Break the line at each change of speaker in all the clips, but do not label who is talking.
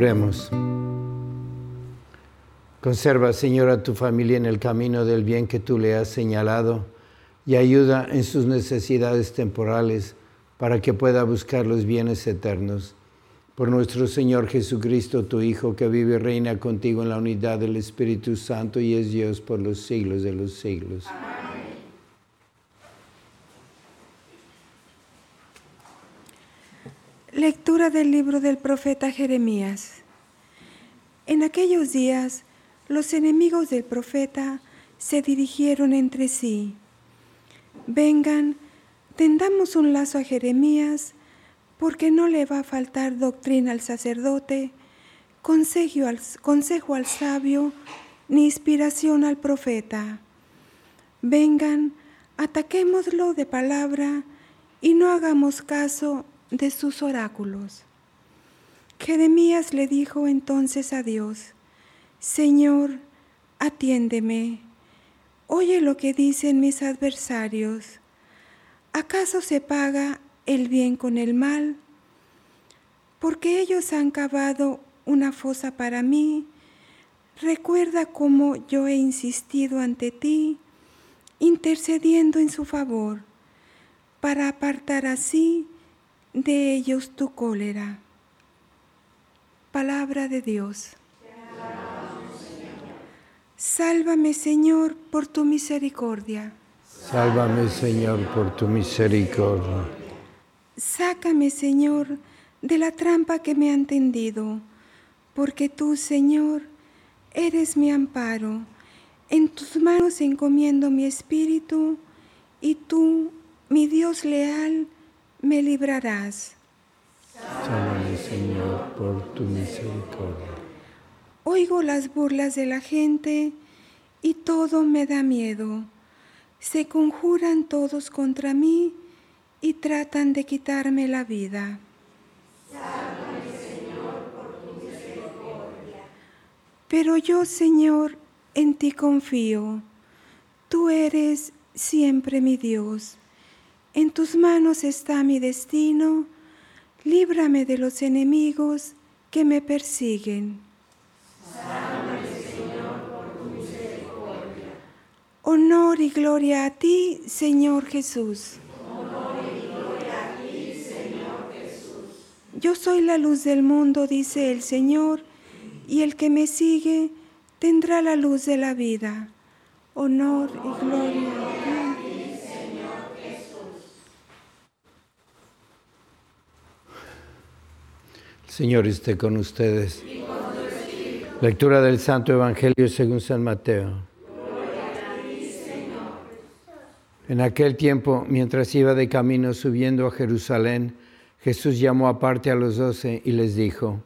Oremos. Conserva, Señor, a tu familia en el camino del bien que tú le has señalado y ayuda en sus necesidades temporales para que pueda buscar los bienes eternos. Por nuestro Señor Jesucristo, tu Hijo, que vive y reina contigo en la unidad del Espíritu Santo y es Dios por los siglos de los siglos.
Lectura del libro del profeta Jeremías. En aquellos días, los enemigos del profeta se dirigieron entre sí. Vengan, tendamos un lazo a Jeremías, porque no le va a faltar doctrina al sacerdote, consejo al, consejo al sabio, ni inspiración al profeta. Vengan, ataquémoslo de palabra y no hagamos caso de sus oráculos. Jeremías le dijo entonces a Dios, Señor, atiéndeme, oye lo que dicen mis adversarios. ¿Acaso se paga el bien con el mal? Porque ellos han cavado una fosa para mí. Recuerda cómo yo he insistido ante ti, intercediendo en su favor, para apartar así de ellos tu cólera. Palabra de Dios. Sálvame, Señor, por tu misericordia.
Sálvame, Señor, por tu misericordia.
Sácame, Señor, de la trampa que me han tendido, porque tú, Señor, eres mi amparo. En tus manos encomiendo mi espíritu, y tú, mi Dios leal, me librarás.
Sálvame, Señor, por tu misericordia.
Oigo las burlas de la gente y todo me da miedo. Se conjuran todos contra mí y tratan de quitarme la vida. Señor, por tu misericordia. Pero yo, Señor, en ti confío. Tú eres siempre mi Dios. En tus manos está mi destino. Líbrame de los enemigos que me persiguen. Honor y gloria a ti, Señor Jesús. Honor y gloria a ti, Señor Jesús. Yo soy la luz del mundo, dice el Señor, y el que me sigue tendrá la luz de la vida. Honor y gloria a ti, Señor Jesús.
El Señor esté con ustedes. Lectura del Santo Evangelio según San Mateo. En aquel tiempo, mientras iba de camino subiendo a Jerusalén, Jesús llamó aparte a los doce y les dijo,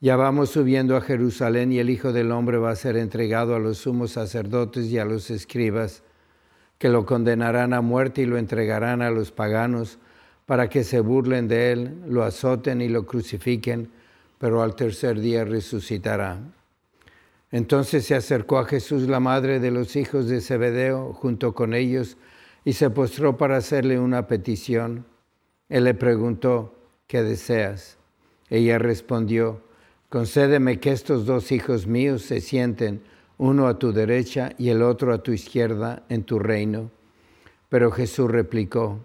Ya vamos subiendo a Jerusalén y el Hijo del Hombre va a ser entregado a los sumos sacerdotes y a los escribas, que lo condenarán a muerte y lo entregarán a los paganos para que se burlen de él, lo azoten y lo crucifiquen, pero al tercer día resucitará. Entonces se acercó a Jesús la madre de los hijos de Zebedeo junto con ellos, y se postró para hacerle una petición. Él le preguntó, ¿qué deseas? Ella respondió, concédeme que estos dos hijos míos se sienten, uno a tu derecha y el otro a tu izquierda, en tu reino. Pero Jesús replicó,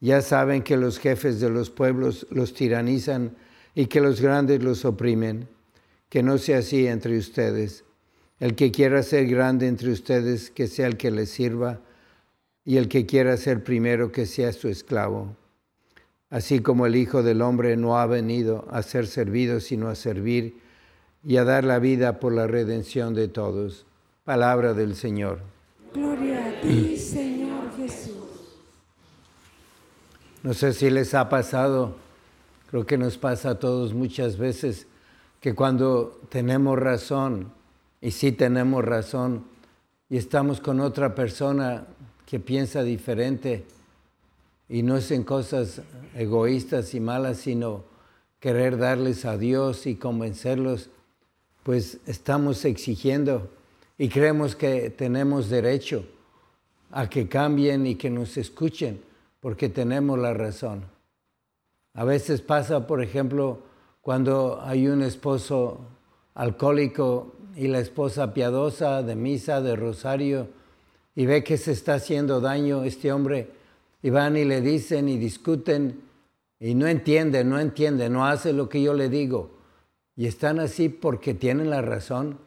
ya saben que los jefes de los pueblos los tiranizan y que los grandes los oprimen, que no sea así entre ustedes. El que quiera ser grande entre ustedes, que sea el que les sirva y el que quiera ser primero que sea su esclavo. Así como el Hijo del Hombre no ha venido a ser servido, sino a servir y a dar la vida por la redención de todos. Palabra del Señor.
Gloria a ti, Señor Jesús.
No sé si les ha pasado, creo que nos pasa a todos muchas veces, que cuando tenemos razón, y sí tenemos razón, y estamos con otra persona, que piensa diferente y no es en cosas egoístas y malas, sino querer darles a Dios y convencerlos, pues estamos exigiendo y creemos que tenemos derecho a que cambien y que nos escuchen, porque tenemos la razón. A veces pasa, por ejemplo, cuando hay un esposo alcohólico y la esposa piadosa de misa, de rosario, y ve que se está haciendo daño este hombre y van y le dicen y discuten y no entiende, no entiende, no hace lo que yo le digo. Y están así porque tienen la razón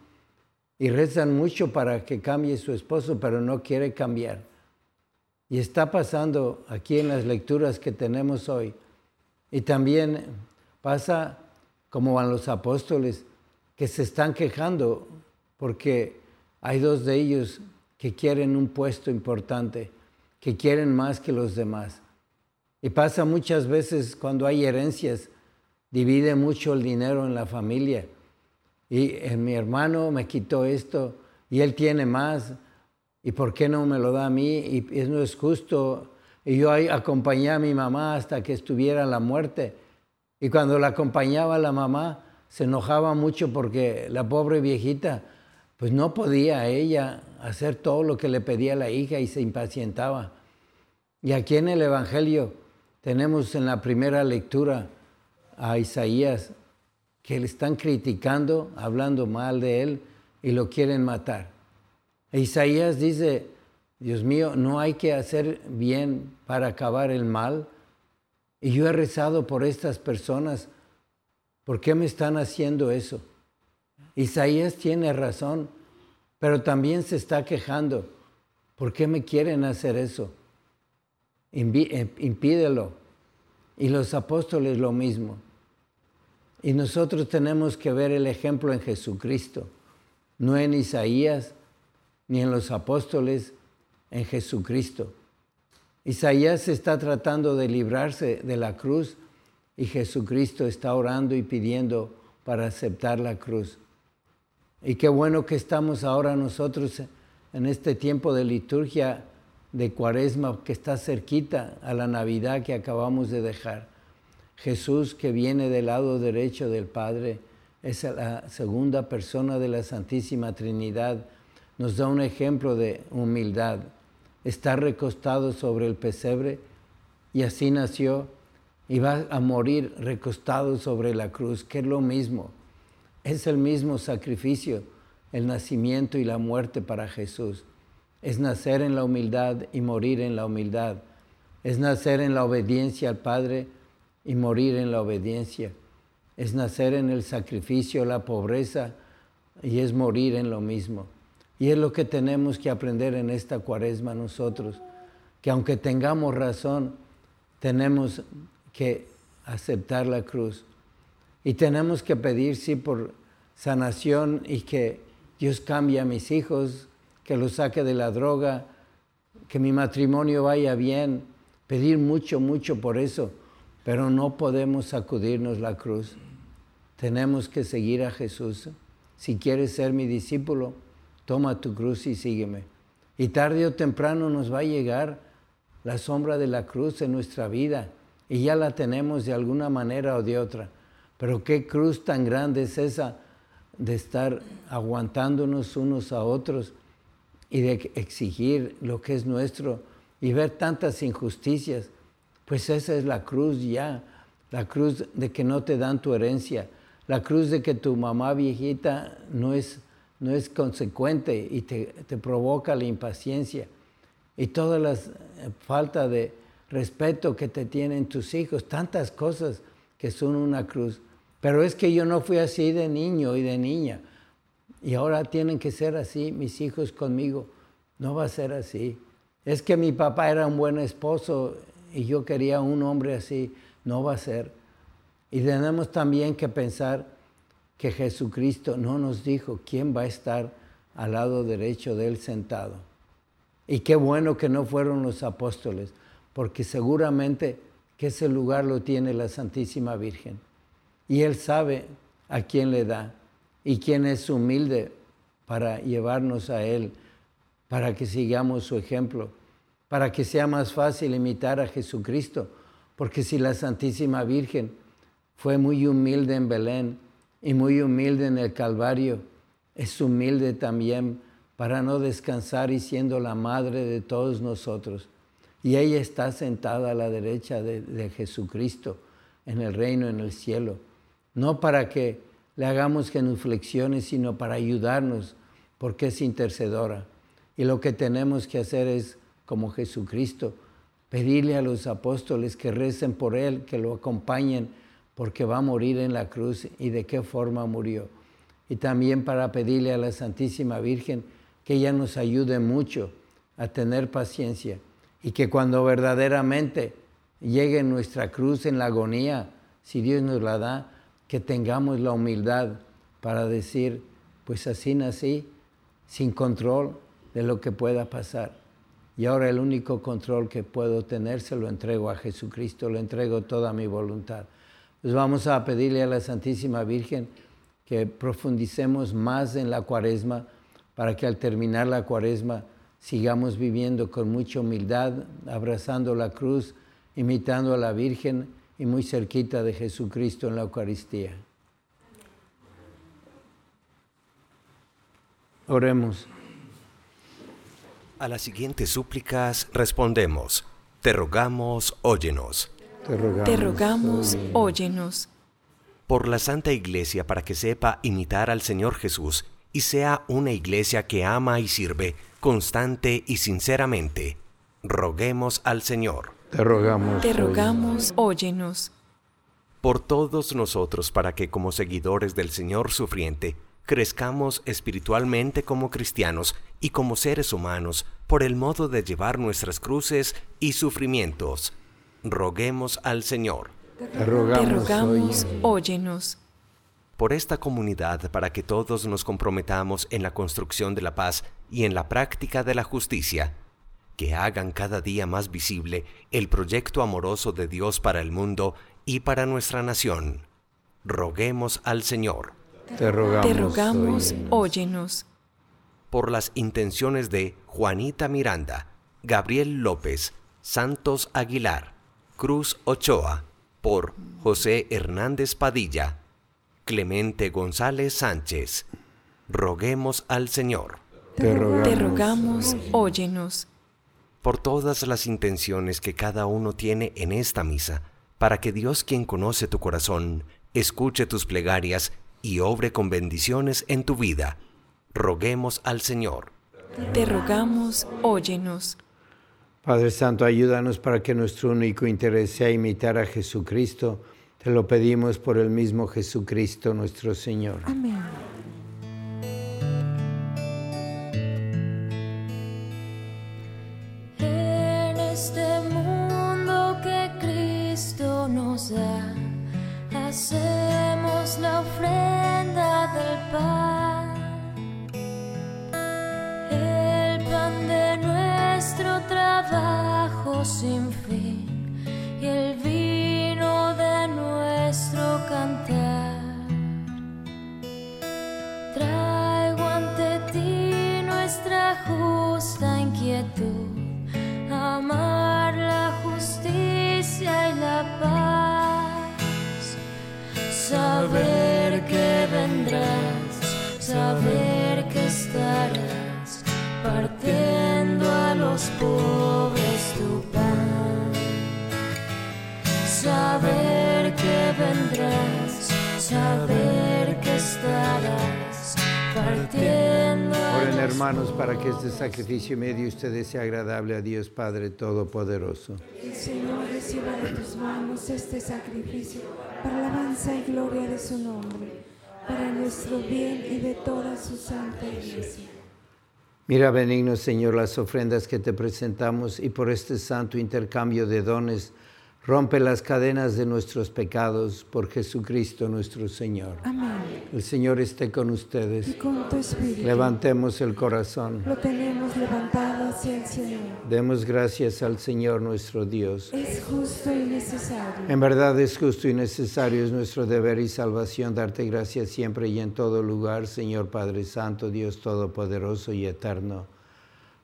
y rezan mucho para que cambie su esposo, pero no quiere cambiar. Y está pasando aquí en las lecturas que tenemos hoy. Y también pasa como van los apóstoles, que se están quejando porque hay dos de ellos que quieren un puesto importante, que quieren más que los demás. Y pasa muchas veces cuando hay herencias, divide mucho el dinero en la familia. Y eh, mi hermano me quitó esto y él tiene más. ¿Y por qué no me lo da a mí? Y no es justo. Y yo acompañé a mi mamá hasta que estuviera la muerte. Y cuando la acompañaba la mamá, se enojaba mucho porque la pobre viejita, pues no podía ella hacer todo lo que le pedía la hija y se impacientaba. Y aquí en el Evangelio tenemos en la primera lectura a Isaías que le están criticando, hablando mal de él y lo quieren matar. E Isaías dice, Dios mío, no hay que hacer bien para acabar el mal. Y yo he rezado por estas personas ¿Por qué me están haciendo eso? Isaías tiene razón, pero también se está quejando. ¿Por qué me quieren hacer eso? Eh, impídelo. Y los apóstoles lo mismo. Y nosotros tenemos que ver el ejemplo en Jesucristo, no en Isaías ni en los apóstoles, en Jesucristo. Isaías está tratando de librarse de la cruz y Jesucristo está orando y pidiendo para aceptar la cruz. Y qué bueno que estamos ahora nosotros en este tiempo de liturgia de cuaresma que está cerquita a la Navidad que acabamos de dejar. Jesús que viene del lado derecho del Padre, es la segunda persona de la Santísima Trinidad, nos da un ejemplo de humildad. Está recostado sobre el pesebre y así nació y va a morir recostado sobre la cruz, que es lo mismo. Es el mismo sacrificio, el nacimiento y la muerte para Jesús. Es nacer en la humildad y morir en la humildad. Es nacer en la obediencia al Padre y morir en la obediencia. Es nacer en el sacrificio, la pobreza y es morir en lo mismo. Y es lo que tenemos que aprender en esta cuaresma nosotros, que aunque tengamos razón, tenemos que aceptar la cruz. Y tenemos que pedir, sí, por sanación y que Dios cambie a mis hijos, que los saque de la droga, que mi matrimonio vaya bien, pedir mucho, mucho por eso, pero no podemos sacudirnos la cruz. Tenemos que seguir a Jesús. Si quieres ser mi discípulo, toma tu cruz y sígueme. Y tarde o temprano nos va a llegar la sombra de la cruz en nuestra vida y ya la tenemos de alguna manera o de otra. Pero qué cruz tan grande es esa de estar aguantándonos unos a otros y de exigir lo que es nuestro y ver tantas injusticias. Pues esa es la cruz ya, la cruz de que no te dan tu herencia, la cruz de que tu mamá viejita no es no es consecuente y te, provoca la impaciencia y toda la falta de respeto que te tienen tus hijos, tantas cosas que son una cruz. Pero es que yo no fui así de niño y de niña y ahora tienen que ser así mis hijos conmigo. No va a ser así. Es que mi papá era un buen esposo y yo quería un hombre así. No va a ser. Y tenemos también que pensar que Jesucristo no nos dijo quién va a estar al lado derecho de él sentado. Y qué bueno que no fueron los apóstoles, porque seguramente que ese lugar lo tiene la Santísima Virgen. Y Él sabe a quién le da y quién es humilde para llevarnos a Él, para que sigamos su ejemplo, para que sea más fácil imitar a Jesucristo. Porque si la Santísima Virgen fue muy humilde en Belén, y muy humilde en el Calvario, es humilde también para no descansar y siendo la madre de todos nosotros. Y ella está sentada a la derecha de, Jesucristo en el reino, en el cielo. No para que le hagamos genuflexiones, sino para ayudarnos, porque es intercedora. Y lo que tenemos que hacer es, como Jesucristo, pedirle a los apóstoles que recen por Él, que lo acompañen porque va a morir en la cruz y de qué forma murió. Y también para pedirle a la Santísima Virgen que ella nos ayude mucho a tener paciencia y que cuando verdaderamente llegue nuestra cruz en la agonía, si Dios nos la da, que tengamos la humildad para decir, pues así nací, sin control de lo que pueda pasar. Y ahora el único control que puedo tener se lo entrego a Jesucristo, le entrego toda mi voluntad. Pues vamos a pedirle a la Santísima Virgen que profundicemos más en la cuaresma para que al terminar la cuaresma sigamos viviendo con mucha humildad, abrazando la cruz, imitando a la Virgen y muy cerquita de Jesucristo en la Eucaristía. Oremos.
A las siguientes súplicas respondemos, te rogamos, óyenos.
Te rogamos, óyenos.
Por la Santa Iglesia para que sepa imitar al Señor Jesús y sea una iglesia que ama y sirve constante y sinceramente. Roguemos al Señor.
Te rogamos.
Te rogamos, óyenos.
por todos nosotros para que como seguidores del Señor sufriente, crezcamos espiritualmente como cristianos y como seres humanos por el modo de llevar nuestras cruces y sufrimientos. Roguemos al Señor.
Te rogamos, óyenos.
Por esta comunidad para que todos nos comprometamos en la construcción de la paz y en la práctica de la justicia, que hagan cada día más visible el proyecto amoroso de Dios para el mundo y para nuestra nación. Roguemos al Señor.
Te rogamos, óyenos.
Por las intenciones de Juanita Miranda, Gabriel López, Santos Aguilar, Cruz Ochoa, por José Hernández Padilla, Clemente González Sánchez. Roguemos al Señor.
Te rogamos, óyenos.
Por todas las intenciones que cada uno tiene en esta misa, para que Dios quien conoce tu corazón, escuche tus plegarias y obre con bendiciones en tu vida. Roguemos al Señor.
Te rogamos, óyenos.
Padre Santo, ayúdanos para que nuestro único interés sea imitar a Jesucristo. Te lo pedimos por el mismo Jesucristo nuestro Señor.
Amén.
Nuestro trabajo sin fin y el
para que este sacrificio medio ustedes sea agradable a Dios Padre Todopoderoso.
El Señor reciba de tus manos este sacrificio para alabanza y gloria de su nombre, para nuestro bien y de toda su santa iglesia.
Mira, benigno Señor, las ofrendas que te presentamos y por este santo intercambio de dones, rompe las cadenas de nuestros pecados por Jesucristo nuestro Señor.
Amén.
El Señor esté con ustedes.
Y con tu espíritu
Levantemos el corazón.
lo tenemos levantado hacia el Señor.
Demos gracias al Señor nuestro Dios.
Es justo y necesario.
En verdad es justo y necesario, es nuestro deber y salvación darte gracias siempre y en todo lugar, Señor Padre Santo, Dios Todopoderoso y Eterno,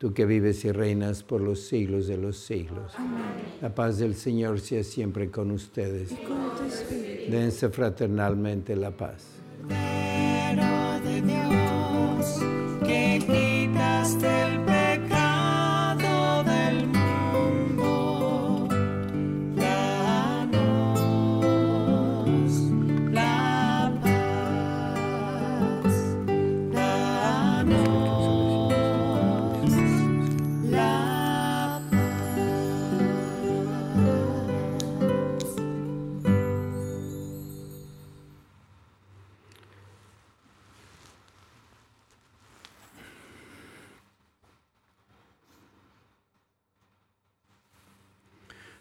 tú que vives y reinas por los siglos de los siglos. La paz del Señor sea siempre con ustedes. Y Dense fraternalmente la paz.
de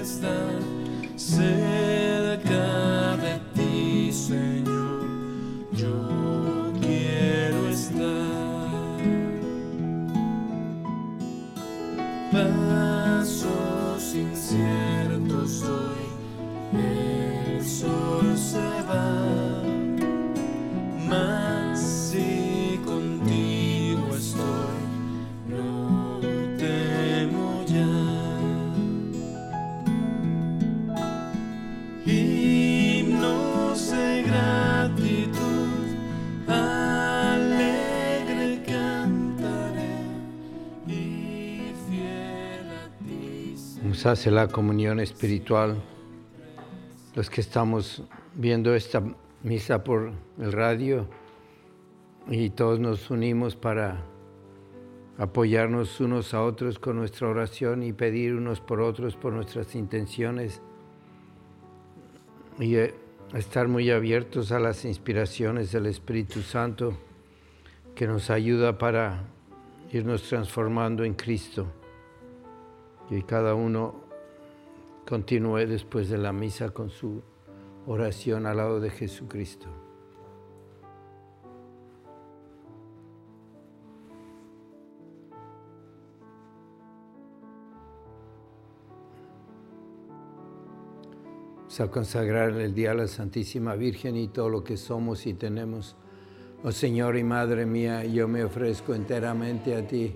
está cerca de ti, Señor.
Hace la comunión espiritual. Los que estamos viendo esta misa por el radio y todos nos unimos para apoyarnos unos a otros con nuestra oración y pedir unos por otros por nuestras intenciones y eh, estar muy abiertos a las inspiraciones del Espíritu Santo que nos ayuda para irnos transformando en Cristo y cada uno continúe después de la misa con su oración al lado de Jesucristo. Vamos a consagrar el día a la Santísima Virgen y todo lo que somos y tenemos. Oh Señor y Madre mía, yo me ofrezco enteramente a ti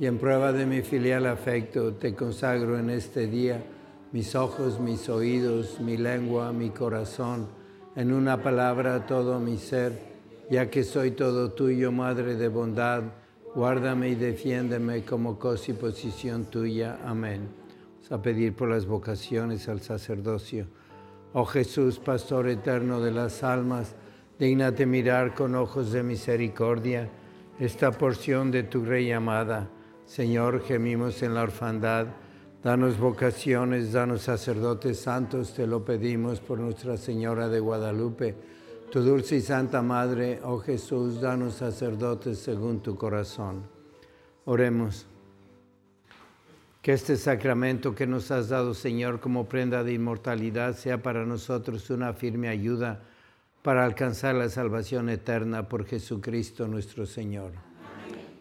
y en prueba de mi filial afecto te consagro en este día mis ojos, mis oídos, mi lengua, mi corazón, en una palabra todo mi ser, ya que soy todo tuyo, Madre de bondad, guárdame y defiéndeme como cosa y posición tuya. Amén. Vamos a pedir por las vocaciones al sacerdocio. Oh Jesús, Pastor eterno de las almas, dignate mirar con ojos de misericordia esta porción de tu Rey amada Señor, gemimos en la orfandad. Danos vocaciones, danos sacerdotes santos, te lo pedimos por Nuestra Señora de Guadalupe. Tu dulce y santa Madre, oh Jesús, danos sacerdotes según tu corazón. Oremos. Que este sacramento que nos has dado, Señor, como prenda de inmortalidad, sea para nosotros una firme ayuda para alcanzar la salvación eterna por Jesucristo nuestro Señor.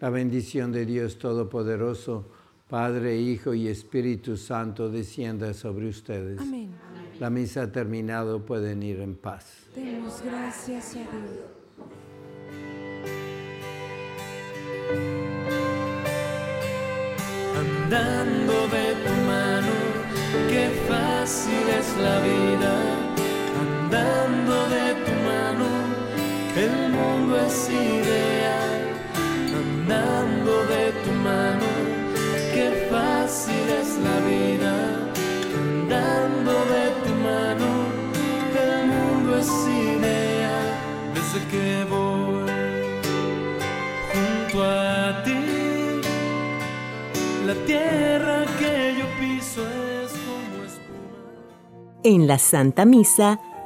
la bendición de Dios Todopoderoso, Padre, Hijo y Espíritu Santo, descienda sobre ustedes.
Amén.
La misa ha terminado, pueden ir en paz.
Demos gracias a Dios.
andando de tu mano, qué fácil es la vida, andando de tu mano, el mundo es ideal, andando de tu mano, qué fácil es la vida, andando de tu mano, el mundo es ideal, desde que voy junto a ti. La tierra que yo piso es como espuma.
En la Santa Misa